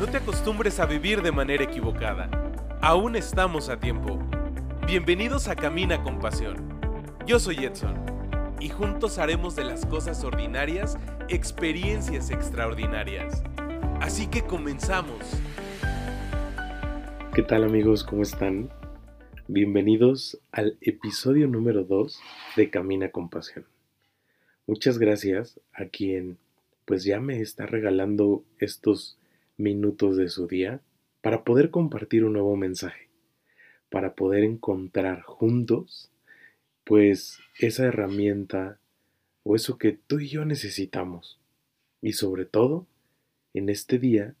No te acostumbres a vivir de manera equivocada. Aún estamos a tiempo. Bienvenidos a Camina con Pasión. Yo soy Edson y juntos haremos de las cosas ordinarias experiencias extraordinarias. Así que comenzamos. ¿Qué tal amigos? ¿Cómo están? Bienvenidos al episodio número 2 de Camina con Pasión. Muchas gracias a quien pues ya me está regalando estos minutos de su día para poder compartir un nuevo mensaje, para poder encontrar juntos pues esa herramienta o eso que tú y yo necesitamos. Y sobre todo, en este día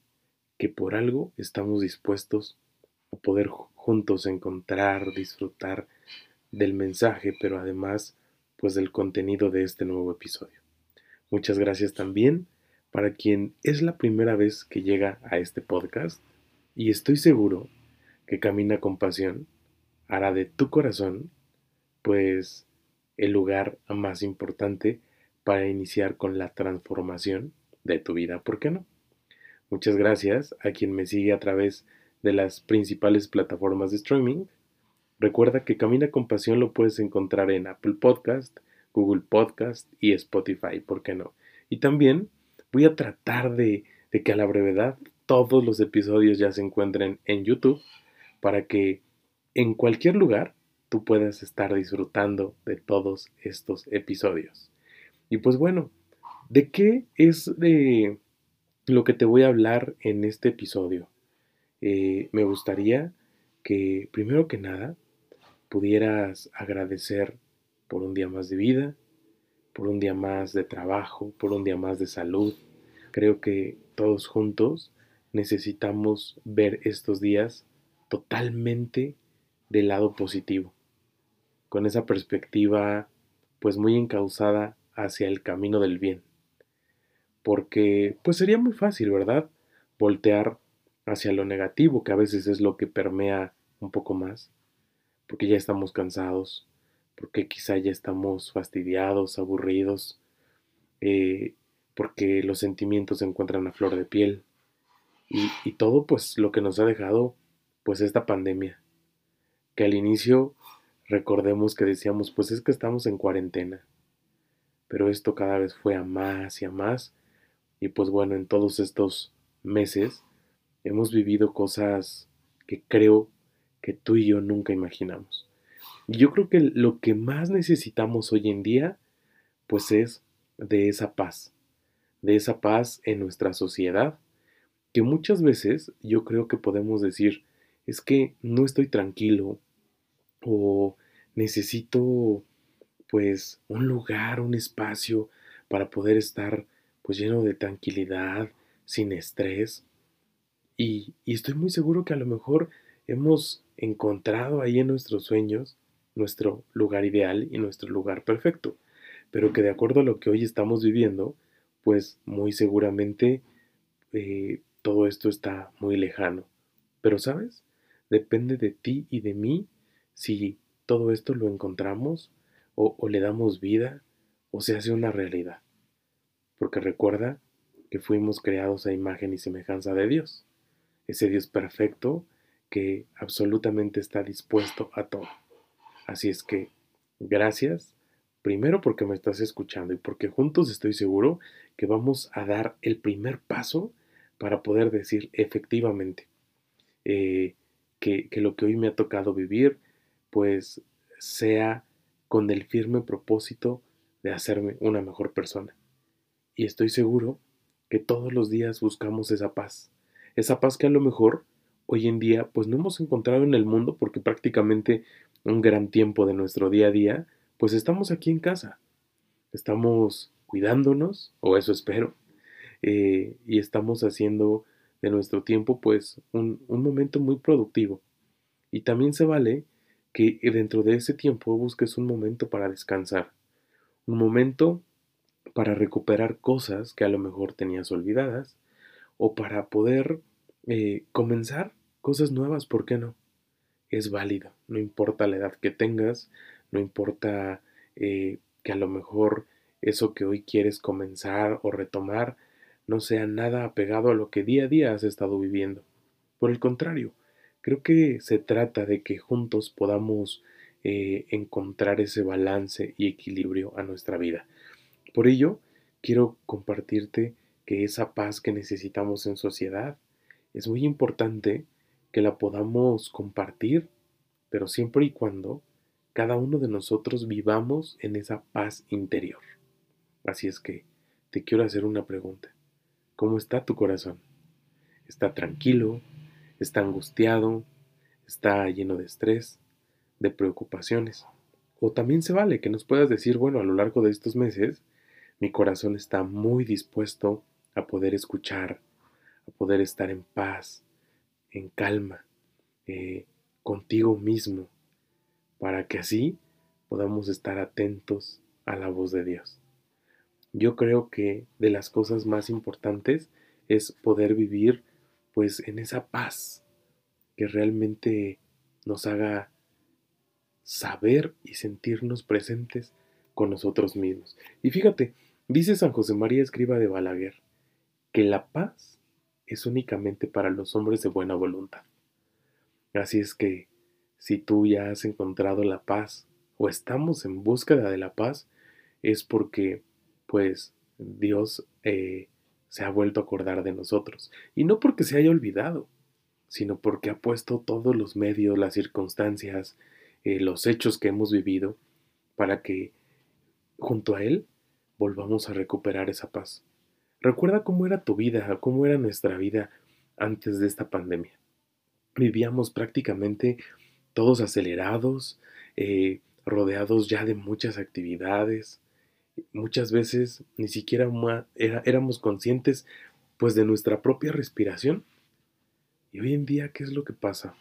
que por algo estamos dispuestos a poder juntos encontrar, disfrutar del mensaje, pero además pues del contenido de este nuevo episodio. Muchas gracias también para quien es la primera vez que llega a este podcast y estoy seguro que Camina con Pasión hará de tu corazón pues el lugar más importante para iniciar con la transformación de tu vida, ¿por qué no? Muchas gracias a quien me sigue a través de las principales plataformas de streaming. Recuerda que Camina con Pasión lo puedes encontrar en Apple Podcast, Google Podcast y Spotify, ¿por qué no? Y también voy a tratar de, que a la brevedad todos los episodios ya se encuentren en YouTube para que en cualquier lugar tú puedas estar disfrutando de todos estos episodios. Y pues bueno, ¿de qué es de lo que te voy a hablar en este episodio? Eh, me gustaría que primero que nada pudieras agradecer por un día más de vida, por un día más de trabajo, por un día más de salud. Creo que todos juntos necesitamos ver estos días totalmente del lado positivo, con esa perspectiva pues muy encauzada hacia el camino del bien. Porque pues sería muy fácil, ¿verdad? Voltear hacia lo negativo, que a veces es lo que permea un poco más, porque ya estamos cansados, porque quizá ya estamos fastidiados, aburridos, eh, porque los sentimientos se encuentran a flor de piel. Y, y, todo pues lo que nos ha dejado pues esta pandemia, que al inicio recordemos que decíamos pues es que estamos en cuarentena, pero esto cada vez fue a más y a más. Y pues bueno en todos estos meses hemos vivido cosas que creo que tú y yo nunca imaginamos. Yo creo que lo que más necesitamos hoy en día, pues es de esa paz, de esa paz en nuestra sociedad, que muchas veces yo creo que podemos decir, es que no estoy tranquilo o necesito pues un lugar, un espacio para poder estar pues lleno de tranquilidad, sin estrés. Y, y estoy muy seguro que a lo mejor hemos encontrado ahí en nuestros sueños nuestro lugar ideal y nuestro lugar perfecto, pero que de acuerdo a lo que hoy estamos viviendo, pues muy seguramente eh, todo esto está muy lejano. Pero sabes, depende de ti y de mí si todo esto lo encontramos o, o le damos vida o se hace una realidad. Porque recuerda que fuimos creados a imagen y semejanza de Dios, ese Dios perfecto que absolutamente está dispuesto a todo. Así es que, gracias, primero porque me estás escuchando y porque juntos estoy seguro que vamos a dar el primer paso para poder decir efectivamente eh, que, que lo que hoy me ha tocado vivir, pues sea con el firme propósito de hacerme una mejor persona. Y estoy seguro que todos los días buscamos esa paz, esa paz que a lo mejor hoy en día pues no hemos encontrado en el mundo porque prácticamente un gran tiempo de nuestro día a día, pues estamos aquí en casa. Estamos cuidándonos, o eso espero, eh, y estamos haciendo de nuestro tiempo pues un, un momento muy productivo. Y también se vale que dentro de ese tiempo busques un momento para descansar, un momento para recuperar cosas que a lo mejor tenías olvidadas, o para poder eh, comenzar cosas nuevas, ¿por qué no? Es válido, no importa la edad que tengas, no importa eh, que a lo mejor eso que hoy quieres comenzar o retomar no sea nada apegado a lo que día a día has estado viviendo. Por el contrario, creo que se trata de que juntos podamos eh, encontrar ese balance y equilibrio a nuestra vida. Por ello, quiero compartirte que esa paz que necesitamos en sociedad es muy importante que la podamos compartir, pero siempre y cuando cada uno de nosotros vivamos en esa paz interior. Así es que te quiero hacer una pregunta. ¿Cómo está tu corazón? ¿Está tranquilo? ¿Está angustiado? ¿Está lleno de estrés? ¿De preocupaciones? O también se vale que nos puedas decir, bueno, a lo largo de estos meses, mi corazón está muy dispuesto a poder escuchar, a poder estar en paz, en calma, eh, contigo mismo, para que así podamos estar atentos a la voz de Dios. Yo creo que de las cosas más importantes es poder vivir pues en esa paz que realmente nos haga saber y sentirnos presentes con nosotros mismos. Y fíjate, dice San José María Escriba de Balaguer, que la paz es únicamente para los hombres de buena voluntad. Así es que si tú ya has encontrado la paz o estamos en búsqueda de la paz, es porque pues Dios eh, se ha vuelto a acordar de nosotros. Y no porque se haya olvidado, sino porque ha puesto todos los medios, las circunstancias, eh, los hechos que hemos vivido, para que junto a Él volvamos a recuperar esa paz. Recuerda cómo era tu vida, cómo era nuestra vida antes de esta pandemia. Vivíamos prácticamente todos acelerados, eh, rodeados ya de muchas actividades. Muchas veces ni siquiera éramos conscientes pues de nuestra propia respiración. Y hoy en día, ¿qué es lo que pasa?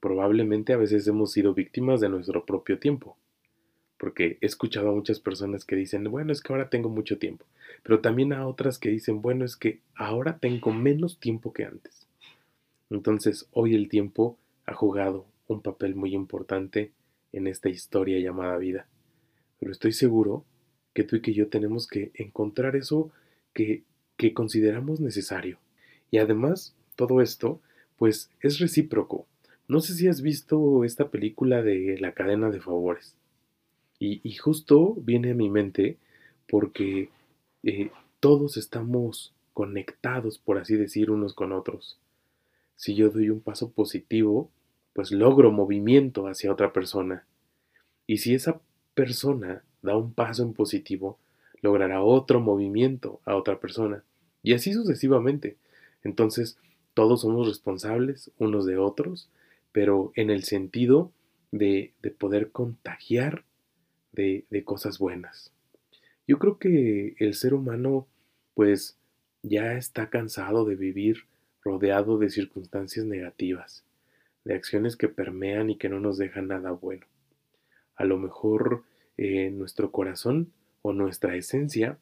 Probablemente a veces hemos sido víctimas de nuestro propio tiempo porque he escuchado a muchas personas que dicen, bueno, es que ahora tengo mucho tiempo, pero también a otras que dicen, bueno, es que ahora tengo menos tiempo que antes. Entonces, hoy el tiempo ha jugado un papel muy importante en esta historia llamada vida. Pero estoy seguro que tú y que yo tenemos que encontrar eso que, que consideramos necesario. Y además, todo esto, pues es recíproco. No sé si has visto esta película de La cadena de favores. Y, justo viene a mi mente porque eh, todos estamos conectados, por así decir, unos con otros. Si yo doy un paso positivo, pues logro movimiento hacia otra persona. Y si esa persona da un paso en positivo, logrará otro movimiento a otra persona. Y así sucesivamente. Entonces, todos somos responsables unos de otros, pero en el sentido de, de poder contagiar de, cosas buenas. Yo creo que el ser humano pues ya está cansado de vivir rodeado de circunstancias negativas, de acciones que permean y que no nos dejan nada bueno. A lo mejor eh, nuestro corazón o nuestra esencia,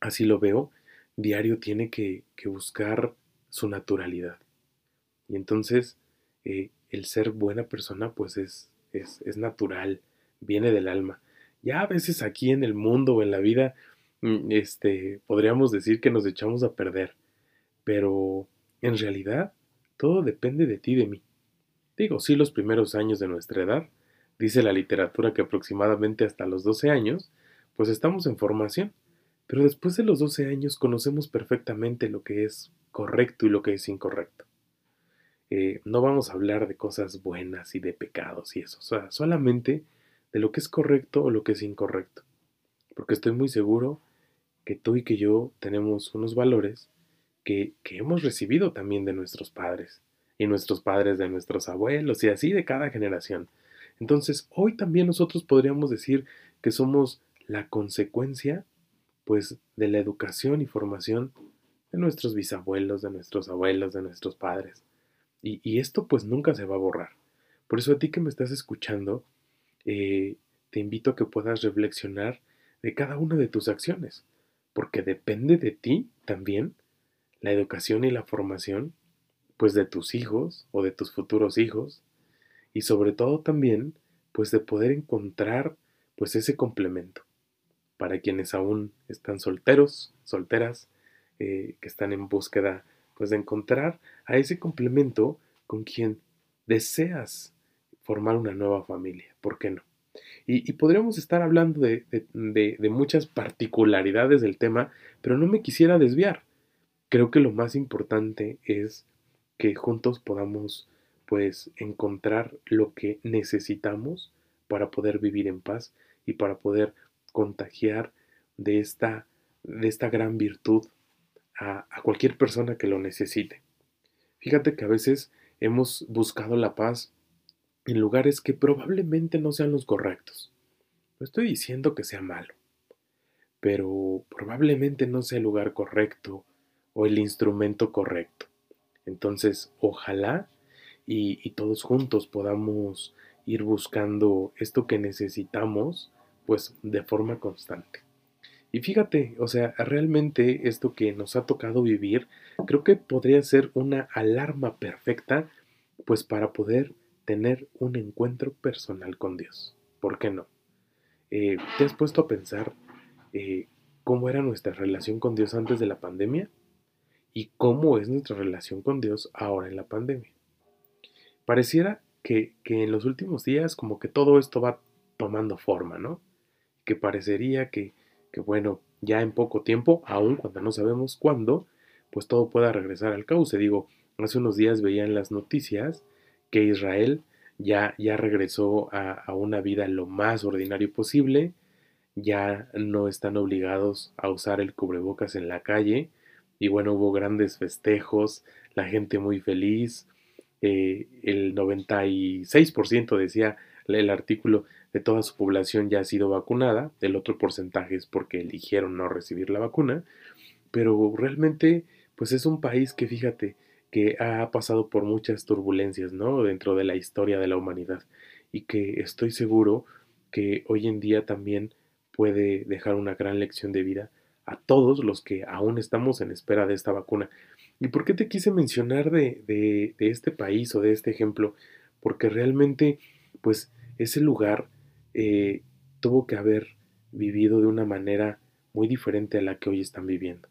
así lo veo, diario tiene que, buscar su naturalidad. Y entonces eh, el ser buena persona pues es, es, es natural, viene del alma ya a veces aquí en el mundo o en la vida, mm, este, podríamos decir que nos echamos a perder, pero en realidad todo depende de ti y de mí. Digo, sí los primeros años de nuestra edad, dice la literatura que aproximadamente hasta los 12 años, pues estamos en formación, pero después de los 12 años conocemos perfectamente lo que es correcto y lo que es incorrecto. Eh, no vamos a hablar de cosas buenas y de pecados y eso, o sea, solamente de lo que es correcto o lo que es incorrecto. Porque estoy muy seguro que tú y que yo tenemos unos valores que, hemos recibido también de nuestros padres y nuestros padres de nuestros abuelos y así de cada generación. Entonces, hoy también nosotros podríamos decir que somos la consecuencia pues de la educación y formación de nuestros bisabuelos, de nuestros abuelos, de nuestros padres. Y, y, esto pues nunca se va a borrar. Por eso a ti que me estás escuchando, eh, te invito a que puedas reflexionar de cada una de tus acciones, porque depende de ti también la educación y la formación, pues de tus hijos o de tus futuros hijos, y sobre todo también, pues de poder encontrar pues ese complemento. Para quienes aún están solteros, solteras, eh, que están en búsqueda pues de encontrar a ese complemento con quien deseas formar una nueva familia, ¿por qué no? Y, podríamos estar hablando de, muchas particularidades del tema, pero no me quisiera desviar. Creo que lo más importante es que juntos podamos pues encontrar lo que necesitamos para poder vivir en paz y para poder contagiar de esta, de esta gran virtud a, a cualquier persona que lo necesite. Fíjate que a veces hemos buscado la paz en lugares que probablemente no sean los correctos. No estoy diciendo que sea malo, pero probablemente no sea el lugar correcto o el instrumento correcto. Entonces, ojalá y, y todos juntos podamos ir buscando esto que necesitamos, pues de forma constante. Y fíjate, o sea, realmente esto que nos ha tocado vivir, creo que podría ser una alarma perfecta, pues para poder tener un encuentro personal con Dios. ¿Por qué no? Eh, ¿Te has puesto a pensar eh, cómo era nuestra relación con Dios antes de la pandemia? ¿Y cómo es nuestra relación con Dios ahora en la pandemia? Pareciera que, que en los últimos días como que todo esto va tomando forma, ¿no? Que parecería que, que, bueno, ya en poco tiempo, aun cuando no sabemos cuándo, pues todo pueda regresar al cauce. Digo, hace unos días veía en las noticias que Israel ya, ya regresó a, una vida lo más ordinario posible, ya no están obligados a usar el cubrebocas en la calle, y bueno, hubo grandes festejos, la gente muy feliz, eh, el 96% decía el artículo de toda su población ya ha sido vacunada, el otro porcentaje es porque eligieron no recibir la vacuna, pero realmente pues es un país que fíjate, que ha pasado por muchas turbulencias, ¿no? Dentro de la historia de la humanidad y que estoy seguro que hoy en día también puede dejar una gran lección de vida a todos los que aún estamos en espera de esta vacuna. ¿Y por qué te quise mencionar de, de, este país o de este ejemplo? Porque realmente, pues, ese lugar eh, tuvo que haber vivido de una manera muy diferente a la que hoy están viviendo.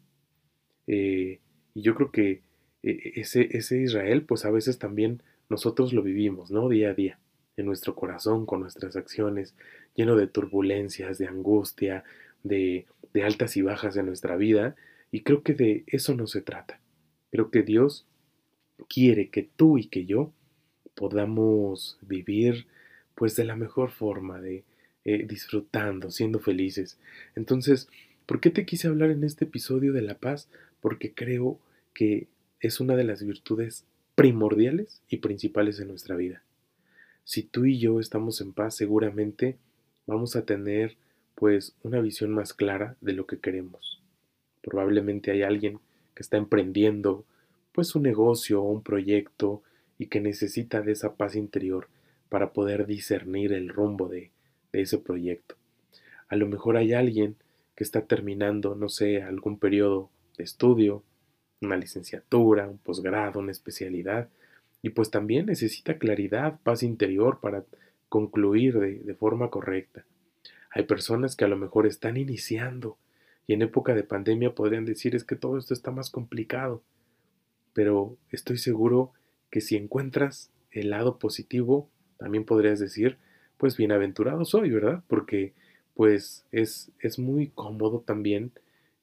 Eh, y yo creo que ese, ese Israel, pues a veces también nosotros lo vivimos, ¿no? Día a día, en nuestro corazón, con nuestras acciones, lleno de turbulencias, de angustia, de, de altas y bajas de nuestra vida, y creo que de eso no se trata. Creo que Dios quiere que tú y que yo podamos vivir pues de la mejor forma, de eh, disfrutando, siendo felices. Entonces, ¿por qué te quise hablar en este episodio de la paz? Porque creo que es una de las virtudes primordiales y principales de nuestra vida. Si tú y yo estamos en paz, seguramente vamos a tener pues una visión más clara de lo que queremos. Probablemente hay alguien que está emprendiendo pues un negocio o un proyecto y que necesita de esa paz interior para poder discernir el rumbo de, de ese proyecto. A lo mejor hay alguien que está terminando, no sé, algún periodo de estudio una licenciatura, un posgrado, una especialidad, y pues también necesita claridad, paz interior para concluir de, forma correcta. Hay personas que a lo mejor están iniciando y en época de pandemia podrían decir es que todo esto está más complicado, pero estoy seguro que si encuentras el lado positivo, también podrías decir, pues bienaventurado soy, ¿verdad? Porque pues es, es muy cómodo también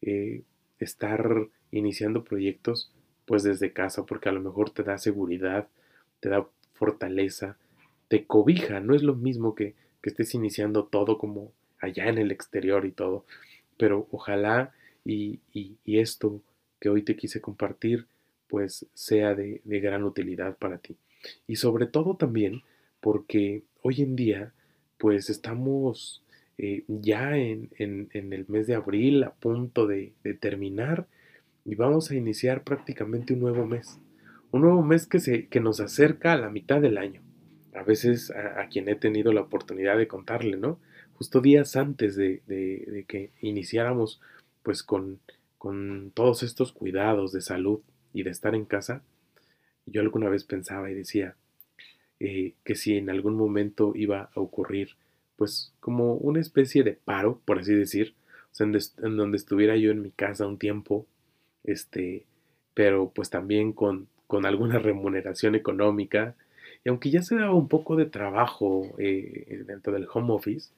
eh, estar iniciando proyectos pues desde casa porque a lo mejor te da seguridad, te da fortaleza, te cobija, no es lo mismo que, que estés iniciando todo como allá en el exterior y todo, pero ojalá y, y, esto que hoy te quise compartir pues sea de, de, gran utilidad para ti. Y sobre todo también porque hoy en día pues estamos eh, ya en, en, el mes de abril a punto de, de terminar y vamos a iniciar prácticamente un nuevo mes. Un nuevo mes que, se, que nos acerca a la mitad del año. A veces a, quien he tenido la oportunidad de contarle, ¿no? Justo días antes de, que iniciáramos pues con, con todos estos cuidados de salud y de estar en casa, yo alguna vez pensaba y decía eh, que si en algún momento iba a ocurrir pues como una especie de paro, por así decir, en donde estuviera yo en mi casa un tiempo este, pero pues también con, con alguna remuneración económica. Y aunque ya se daba un poco de trabajo eh, dentro del home office,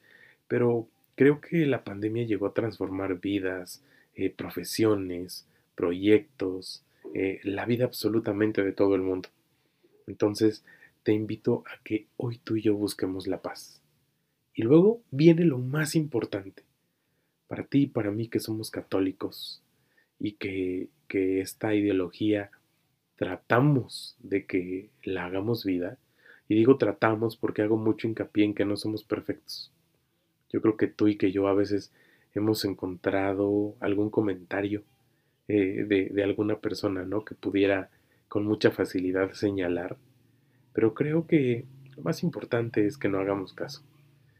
pero creo que la pandemia llegó a transformar vidas, eh, profesiones, proyectos, eh, la vida absolutamente de todo el mundo. Entonces, te invito a que hoy tú y yo busquemos la paz. Y luego viene lo más importante. Para ti y para mí que somos católicos y que, que esta ideología tratamos de que la hagamos vida, y digo tratamos porque hago mucho hincapié en que no somos perfectos. Yo creo que tú y que yo a veces hemos encontrado algún comentario eh, de, de, alguna persona, ¿no? Que pudiera con mucha facilidad señalar. Pero creo que lo más importante es que no hagamos caso,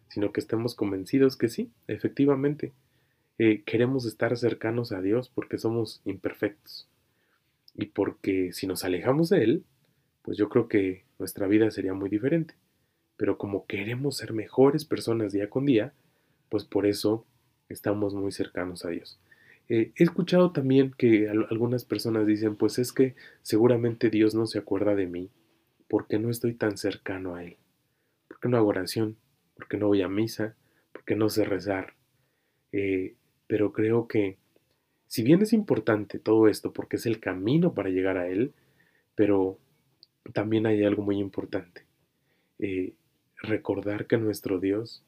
sino que estemos convencidos que sí, efectivamente, eh, queremos estar cercanos a Dios porque somos imperfectos. Y porque si nos alejamos de Él, pues yo creo que nuestra vida sería muy diferente. Pero como queremos ser mejores personas día con día, pues por eso estamos muy cercanos a Dios. Eh, he escuchado también que algunas personas dicen, pues es que seguramente Dios no se acuerda de mí porque no estoy tan cercano a Él. Porque no hago oración, porque no voy a misa, porque no sé rezar. Eh, pero creo que si bien es importante todo esto porque es el camino para llegar a Él, pero también hay algo muy importante. Eh, recordar que nuestro Dios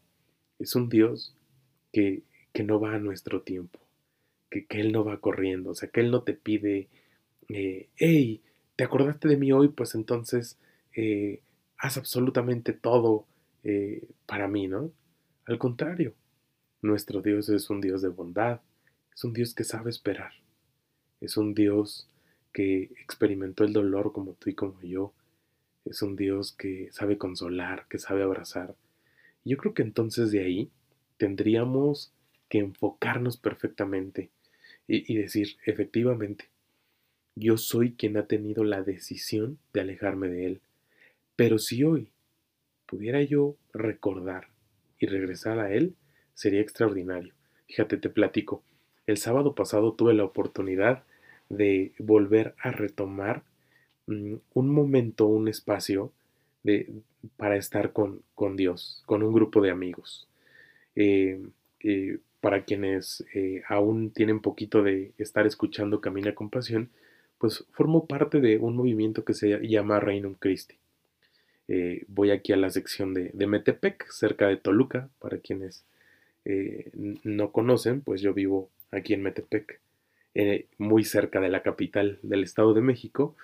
es un Dios que, que, no va a nuestro tiempo, que, que, Él no va corriendo, o sea, que Él no te pide, eh, hey, ¿te acordaste de mí hoy? Pues entonces eh, haz absolutamente todo eh, para mí, ¿no? Al contrario, nuestro Dios es un Dios de bondad, es un Dios que sabe esperar. Es un Dios que experimentó el dolor como tú y como yo. Es un Dios que sabe consolar, que sabe abrazar. Yo creo que entonces de ahí tendríamos que enfocarnos perfectamente y, y decir, efectivamente, yo soy quien ha tenido la decisión de alejarme de Él. Pero si hoy pudiera yo recordar y regresar a Él, sería extraordinario. Fíjate, te platico. El sábado pasado tuve la oportunidad de volver a retomar mm, un momento, un espacio de, para estar con, con, Dios, con un grupo de amigos. Eh, eh, para quienes eh, aún tienen poquito de estar escuchando Camina con Pasión, pues formo parte de un movimiento que se llama Reinum Christi. voy aquí a la sección de, de, Metepec, cerca de Toluca, para quienes no conocen, pues yo vivo aquí en Metepec, eh, muy cerca de la capital del Estado de México.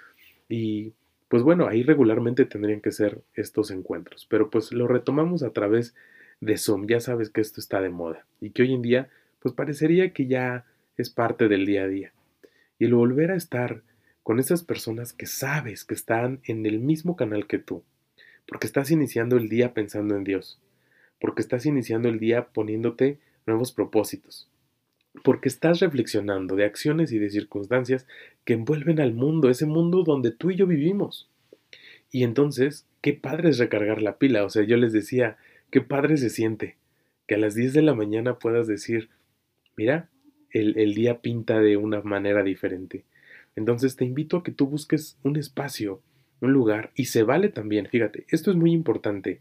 Y pues bueno, ahí regularmente tendrían que ser estos encuentros, pero pues lo retomamos a través de Zoom. Ya sabes que esto está de moda y que hoy en día pues parecería que ya es parte del día a día. Y el volver a estar con esas personas que sabes que están en el mismo canal que tú, porque estás iniciando el día pensando en Dios, porque estás iniciando el día poniéndote nuevos propósitos, porque estás reflexionando de acciones y de circunstancias que envuelven al mundo, ese mundo donde tú y yo vivimos. Y entonces, qué padre es recargar la pila. O sea, yo les decía, qué padre se siente que a las 10 de la mañana puedas decir, mira, el, el día pinta de una manera diferente. Entonces te invito a que tú busques un espacio, un lugar, y se vale también, fíjate, esto es muy importante.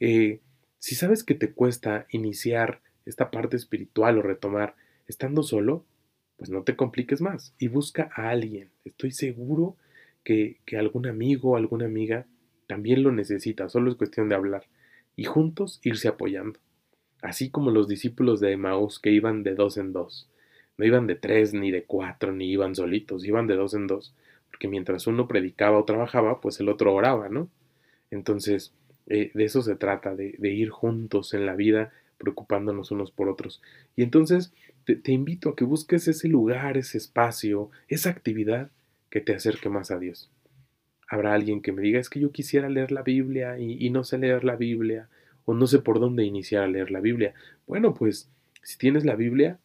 Eh, si sabes que te cuesta iniciar esta parte espiritual o retomar, Estando solo, pues no te compliques más y busca a alguien. Estoy seguro que, algún amigo o alguna amiga también lo necesita, solo es cuestión de hablar y juntos irse apoyando. Así como los discípulos de Emaús que iban de dos en dos. No iban de tres, ni de cuatro, ni iban solitos, iban de dos en dos, porque mientras uno predicaba o trabajaba, pues el otro oraba, ¿no? Entonces, eh, de eso se trata, de, ir juntos en la vida, preocupándonos unos por otros. Y entonces, te, invito a que busques ese lugar, ese espacio, esa actividad que te acerque más a Dios. Habrá alguien que me diga, es que yo quisiera leer la Biblia y, y no sé leer la Biblia, o no sé por dónde iniciar a leer la Biblia. Bueno, pues si tienes la Biblia,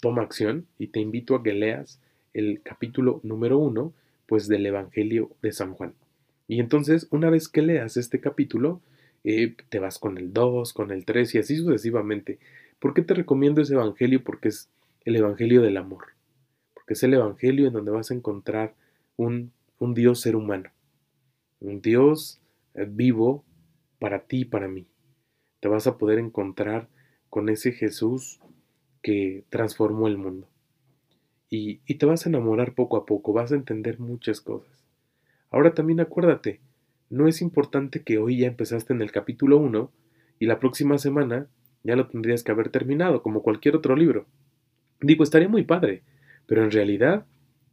toma acción y te invito a que leas el capítulo número uno, pues del Evangelio de San Juan. Y entonces, una vez que leas este capítulo, eh, te vas con el 2, con el 3 y así sucesivamente. ¿Por qué te recomiendo ese evangelio? Porque es el evangelio del amor. Porque que es el Evangelio en donde vas a encontrar un, un Dios ser humano, un Dios eh, vivo para ti y para mí. Te vas a poder encontrar con ese Jesús que transformó el mundo. Y, y, te vas a enamorar poco a poco, vas a entender muchas cosas. Ahora también acuérdate, no es importante que hoy ya empezaste en el capítulo 1 y la próxima semana ya lo tendrías que haber terminado, como cualquier otro libro. Digo, estaría muy padre, pero en realidad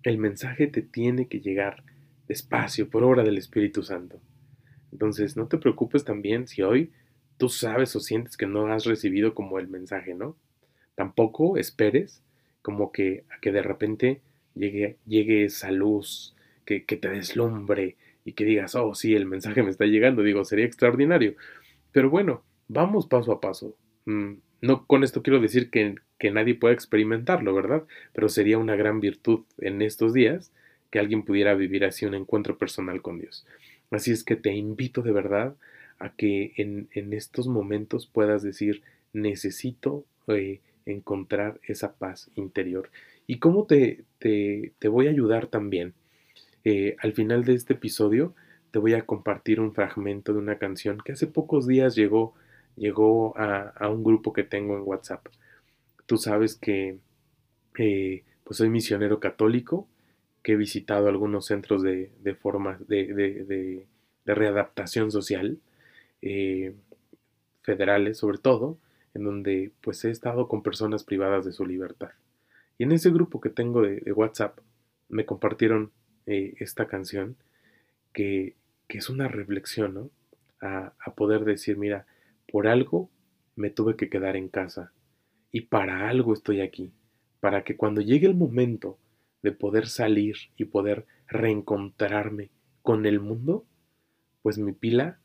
el mensaje te tiene que llegar despacio por obra del Espíritu Santo. Entonces, no te preocupes también si hoy tú sabes o sientes que no has recibido como el mensaje, ¿no? Tampoco esperes como que a que de repente llegue, llegue esa luz que, te deslumbre y que digas, oh, sí, el mensaje me está llegando. Digo, sería extraordinario. Pero bueno, vamos paso a paso. Mm, no con esto quiero decir que, que nadie pueda experimentarlo, ¿verdad? Pero sería una gran virtud en estos días que alguien pudiera vivir así un encuentro personal con Dios. Así es que te invito de verdad a que en, en estos momentos puedas decir, necesito eh, encontrar esa paz interior. ¿Y cómo te, te, te voy a ayudar también? Eh, al final de este episodio te voy a compartir un fragmento de una canción que hace pocos días llegó, llegó a, un grupo que tengo en WhatsApp. Tú sabes que eh, pues soy misionero católico, que he visitado algunos centros de, de de, de, readaptación social, eh, federales sobre todo, en donde pues he estado con personas privadas de su libertad. Y en ese grupo que tengo de WhatsApp me compartieron eh, esta canción que, que, es una reflexión, ¿no? A, a poder decir, mira, por algo me tuve que quedar en casa y para algo estoy aquí, para que cuando llegue el momento de poder salir y poder reencontrarme con el mundo, pues mi pila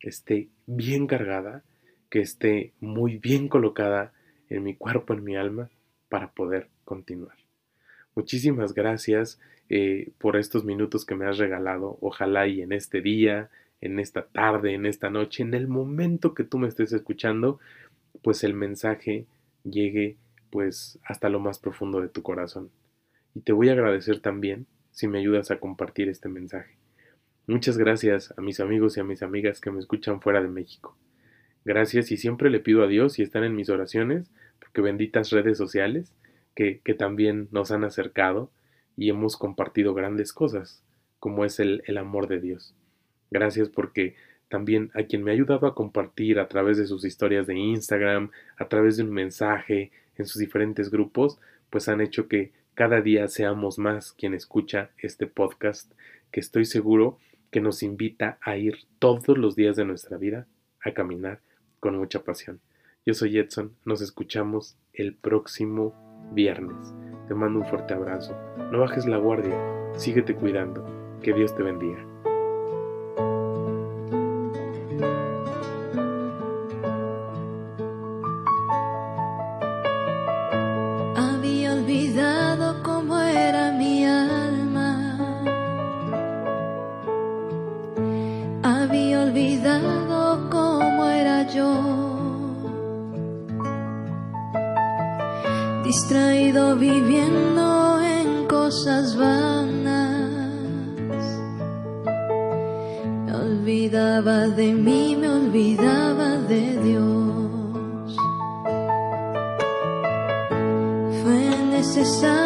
esté bien cargada, que esté muy bien colocada en mi cuerpo, en mi alma, para poder continuar. Muchísimas gracias eh, por estos minutos que me has regalado. Ojalá y en este día, en esta tarde, en esta noche, en el momento que tú me estés escuchando, pues el mensaje llegue pues hasta lo más profundo de tu corazón. Y te voy a agradecer también si me ayudas a compartir este mensaje. Muchas gracias a mis amigos y a mis amigas que me escuchan fuera de México. Gracias y siempre le pido a Dios y están en mis oraciones, porque benditas redes sociales que, también nos han acercado y hemos compartido grandes cosas, como es el, el amor de Dios. Gracias porque también a quien me ha ayudado a compartir a través de sus historias de Instagram, a través de un mensaje en sus diferentes grupos, pues han hecho que cada día seamos más quien escucha este podcast, que estoy seguro que nos invita a ir todos los días de nuestra vida a caminar con mucha pasión. Yo soy Edson, nos escuchamos el próximo viernes. Te mando un fuerte abrazo. No bajes la guardia, síguete cuidando. Que Dios te bendiga. Necesario hacer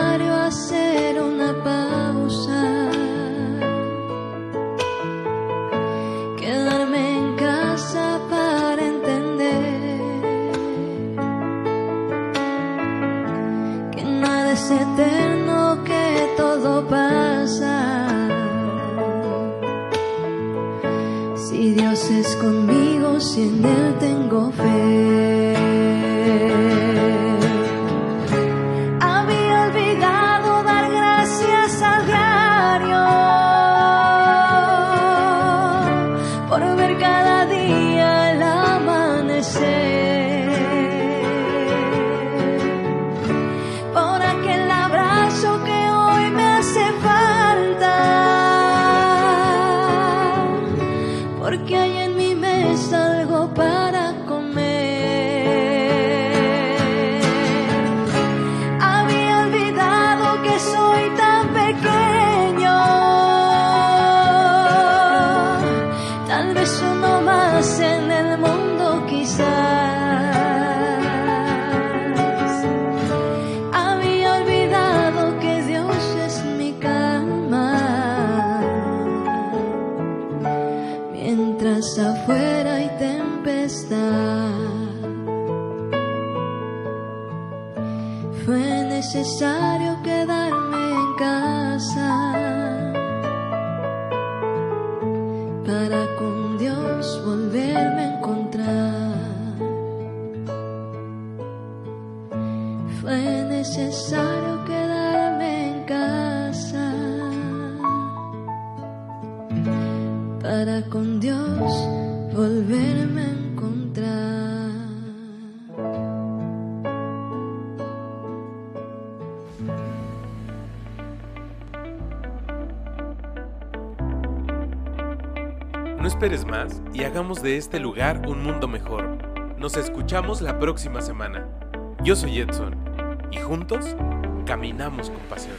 para con Dios volverme a encontrar. Esperes más y hagamos de este lugar un mundo mejor. Nos escuchamos la próxima semana. Yo soy Edson y juntos caminamos con pasión.